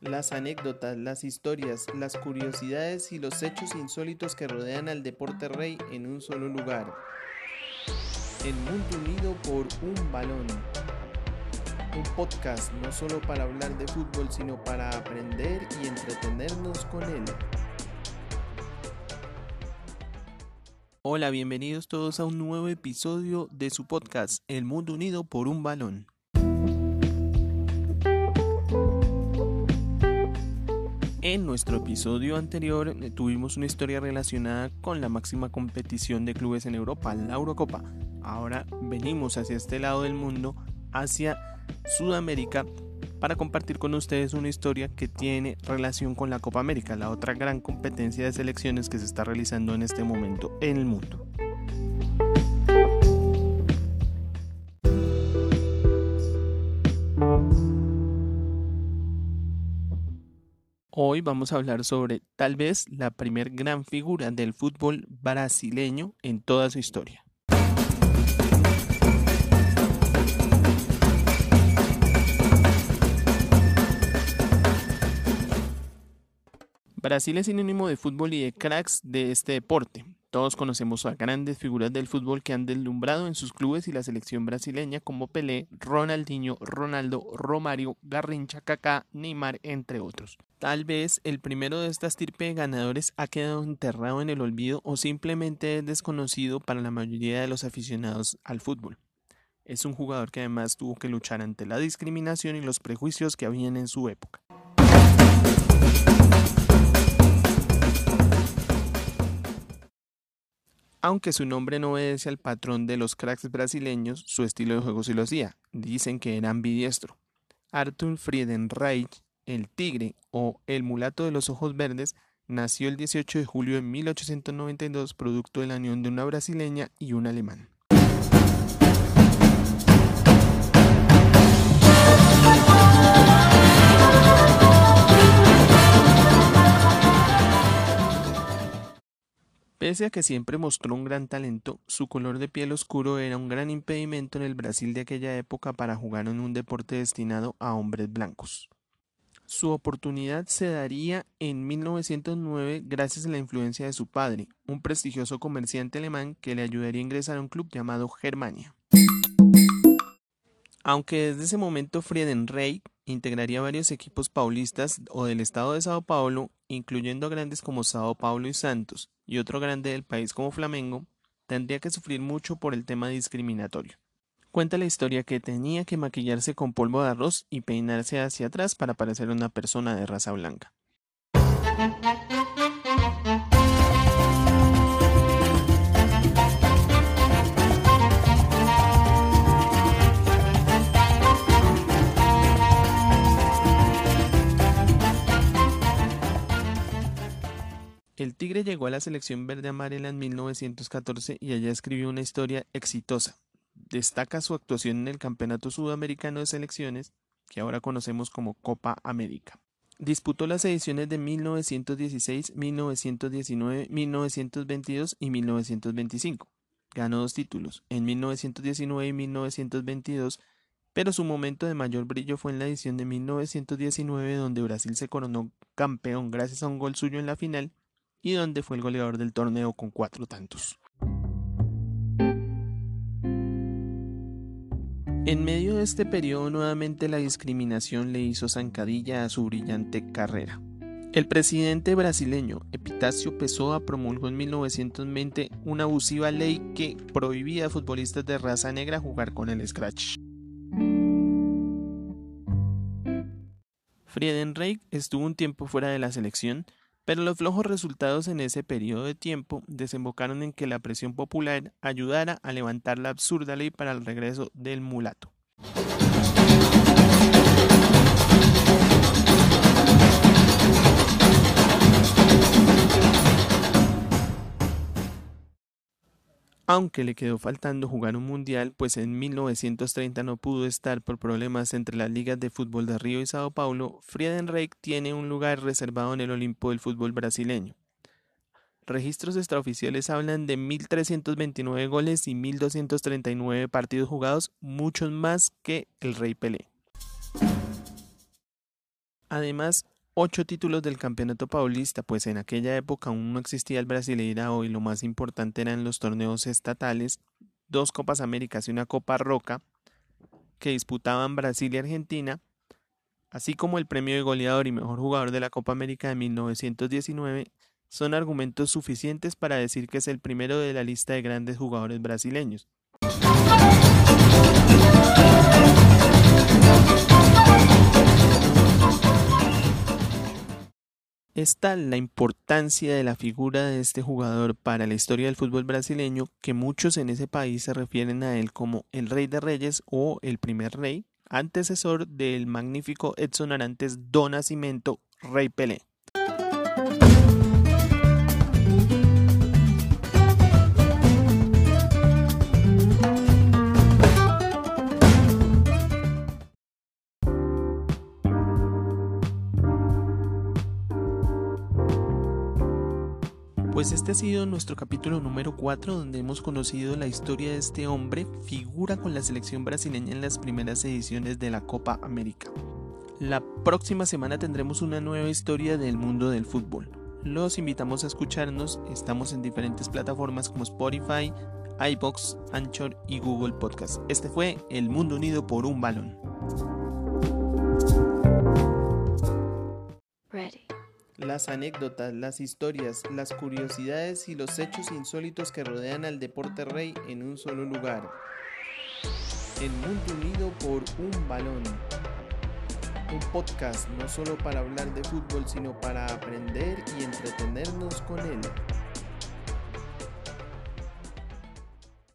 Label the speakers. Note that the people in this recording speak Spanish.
Speaker 1: Las anécdotas, las historias, las curiosidades y los hechos insólitos que rodean al deporte rey en un solo lugar. El mundo unido por un balón. Un podcast no solo para hablar de fútbol, sino para aprender y entretenernos con él. Hola, bienvenidos todos a un nuevo episodio de su podcast, El mundo unido por un balón. En nuestro episodio anterior eh, tuvimos una historia relacionada con la máxima competición de clubes en Europa, la Eurocopa. Ahora venimos hacia este lado del mundo, hacia Sudamérica, para compartir con ustedes una historia que tiene relación con la Copa América, la otra gran competencia de selecciones que se está realizando en este momento en el mundo. Hoy vamos a hablar sobre tal vez la primer gran figura del fútbol brasileño en toda su historia. Brasil es sinónimo de fútbol y de cracks de este deporte. Todos conocemos a grandes figuras del fútbol que han deslumbrado en sus clubes y la selección brasileña como Pelé, Ronaldinho, Ronaldo, Romario, Garrincha, Kaká, Neymar, entre otros. Tal vez el primero de esta estirpe de ganadores ha quedado enterrado en el olvido o simplemente es desconocido para la mayoría de los aficionados al fútbol. Es un jugador que además tuvo que luchar ante la discriminación y los prejuicios que habían en su época. Aunque su nombre no obedece al patrón de los cracks brasileños, su estilo de juego sí lo hacía. Dicen que era ambidiestro. Arthur Friedenreich, el tigre o el mulato de los ojos verdes, nació el 18 de julio de 1892 producto de la unión de una brasileña y un alemán. Pese a que siempre mostró un gran talento, su color de piel oscuro era un gran impedimento en el Brasil de aquella época para jugar en un deporte destinado a hombres blancos. Su oportunidad se daría en 1909 gracias a la influencia de su padre, un prestigioso comerciante alemán que le ayudaría a ingresar a un club llamado Germania. Aunque desde ese momento Friedenreich integraría varios equipos paulistas o del estado de Sao Paulo, incluyendo grandes como Sao Paulo y Santos, y otro grande del país como Flamengo, tendría que sufrir mucho por el tema discriminatorio. Cuenta la historia que tenía que maquillarse con polvo de arroz y peinarse hacia atrás para parecer una persona de raza blanca. El Tigre llegó a la selección verde amarela en 1914 y allá escribió una historia exitosa. Destaca su actuación en el Campeonato Sudamericano de Selecciones, que ahora conocemos como Copa América. Disputó las ediciones de 1916, 1919, 1922 y 1925. Ganó dos títulos, en 1919 y 1922, pero su momento de mayor brillo fue en la edición de 1919 donde Brasil se coronó campeón gracias a un gol suyo en la final y donde fue el goleador del torneo con cuatro tantos. En medio de este periodo nuevamente la discriminación le hizo zancadilla a su brillante carrera. El presidente brasileño Epitácio Pessoa promulgó en 1920 una abusiva ley que prohibía a futbolistas de raza negra jugar con el scratch. Friedenreich estuvo un tiempo fuera de la selección, pero los flojos resultados en ese periodo de tiempo desembocaron en que la presión popular ayudara a levantar la absurda ley para el regreso del mulato. Aunque le quedó faltando jugar un mundial, pues en 1930 no pudo estar por problemas entre las ligas de fútbol de Río y Sao Paulo, Friedenreich tiene un lugar reservado en el Olimpo del fútbol brasileño. Registros extraoficiales hablan de 1.329 goles y 1.239 partidos jugados, muchos más que el Rey Pelé. Además, ocho títulos del Campeonato Paulista, pues en aquella época aún no existía el Brasileirao y lo más importante eran los torneos estatales, dos Copas Américas y una Copa Roca, que disputaban Brasil y Argentina, así como el premio de goleador y mejor jugador de la Copa América de 1919, son argumentos suficientes para decir que es el primero de la lista de grandes jugadores brasileños. Es tal la importancia de la figura de este jugador para la historia del fútbol brasileño que muchos en ese país se refieren a él como el rey de reyes o el primer rey, antecesor del magnífico Edson Arantes do Nascimento, rey Pelé. Pues este ha sido nuestro capítulo número 4 donde hemos conocido la historia de este hombre, figura con la selección brasileña en las primeras ediciones de la Copa América. La próxima semana tendremos una nueva historia del mundo del fútbol. Los invitamos a escucharnos, estamos en diferentes plataformas como Spotify, iBox, Anchor y Google Podcast. Este fue El Mundo Unido por un Balón. Las anécdotas, las historias, las curiosidades y los hechos insólitos que rodean al deporte rey en un solo lugar. El mundo unido por un balón. Un podcast no solo para hablar de fútbol, sino para aprender y entretenernos con él.